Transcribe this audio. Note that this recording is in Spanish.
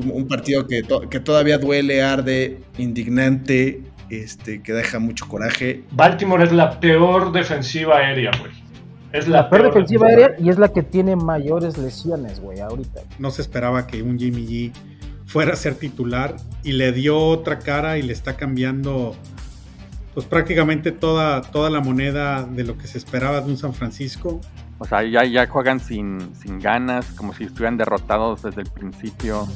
un partido que, que todavía duele, arde, indignante, este, que deja mucho coraje. Baltimore es la peor defensiva aérea, güey. Es la, peor, defensiva aérea y es la que tiene mayores lesiones, güey, ahorita. No se esperaba que un Jimmy G fuera a ser titular y le dio otra cara y le está cambiando pues prácticamente toda, toda la moneda de lo que se esperaba de un San Francisco. O sea, ya, ya juegan sin, sin ganas, como si estuvieran derrotados desde el principio.